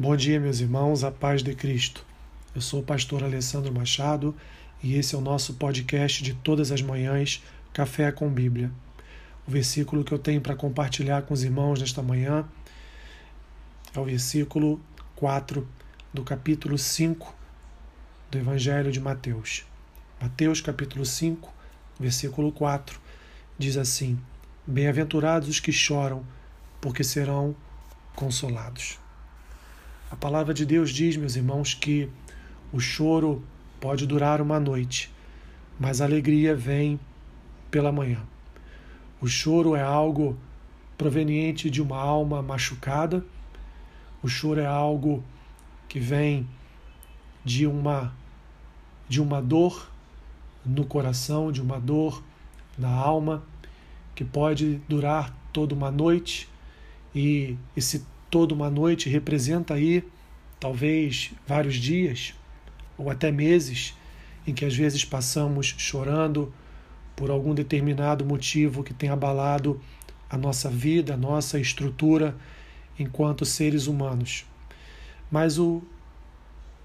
Bom dia, meus irmãos, a paz de Cristo. Eu sou o pastor Alessandro Machado e esse é o nosso podcast de todas as manhãs, Café com Bíblia. O versículo que eu tenho para compartilhar com os irmãos nesta manhã é o versículo 4 do capítulo 5 do Evangelho de Mateus. Mateus, capítulo 5, versículo 4, diz assim: Bem-aventurados os que choram, porque serão consolados. A palavra de Deus diz, meus irmãos, que o choro pode durar uma noite, mas a alegria vem pela manhã. O choro é algo proveniente de uma alma machucada, o choro é algo que vem de uma de uma dor no coração, de uma dor na alma, que pode durar toda uma noite, e esse toda uma noite representa aí talvez vários dias ou até meses em que às vezes passamos chorando por algum determinado motivo que tem abalado a nossa vida, a nossa estrutura enquanto seres humanos. Mas o,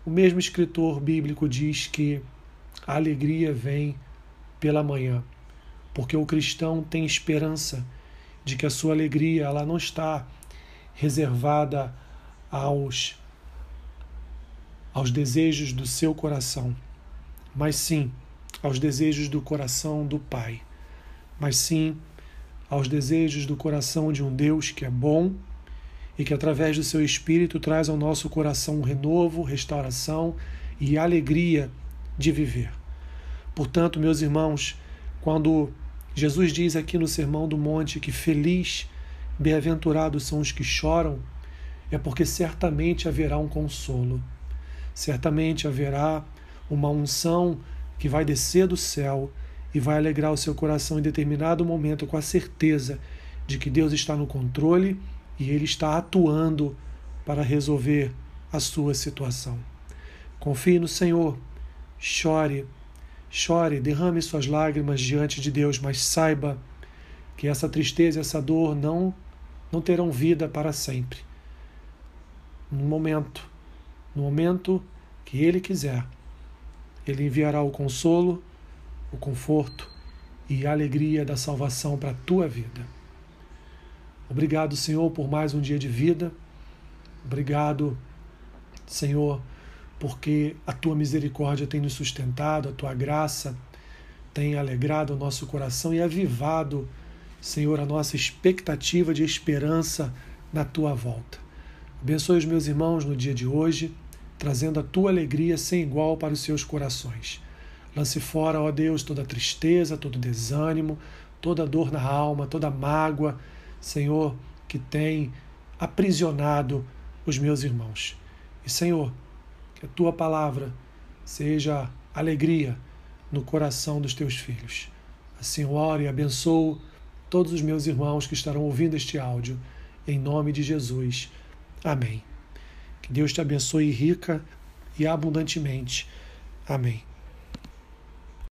o mesmo escritor bíblico diz que a alegria vem pela manhã, porque o cristão tem esperança de que a sua alegria ela não está reservada aos aos desejos do seu coração, mas sim aos desejos do coração do Pai, mas sim aos desejos do coração de um Deus que é bom e que através do seu espírito traz ao nosso coração um renovo, restauração e alegria de viver. Portanto, meus irmãos, quando Jesus diz aqui no Sermão do Monte que feliz Bem-aventurados são os que choram, é porque certamente haverá um consolo, certamente haverá uma unção que vai descer do céu e vai alegrar o seu coração em determinado momento com a certeza de que Deus está no controle e Ele está atuando para resolver a sua situação. Confie no Senhor, chore, chore, derrame suas lágrimas diante de Deus, mas saiba que essa tristeza, essa dor não não terão vida para sempre. No momento, no momento que Ele quiser, Ele enviará o consolo, o conforto e a alegria da salvação para a tua vida. Obrigado, Senhor, por mais um dia de vida. Obrigado, Senhor, porque a tua misericórdia tem nos sustentado, a tua graça tem alegrado o nosso coração e avivado Senhor, a nossa expectativa de esperança na tua volta. Abençoe os meus irmãos no dia de hoje, trazendo a tua alegria sem igual para os seus corações. Lance fora, ó Deus, toda tristeza, todo desânimo, toda dor na alma, toda mágoa, Senhor, que tem aprisionado os meus irmãos. E, Senhor, que a tua palavra seja alegria no coração dos teus filhos. Assim, oro e abençoo todos os meus irmãos que estarão ouvindo este áudio, em nome de Jesus. Amém. Que Deus te abençoe rica e abundantemente. Amém.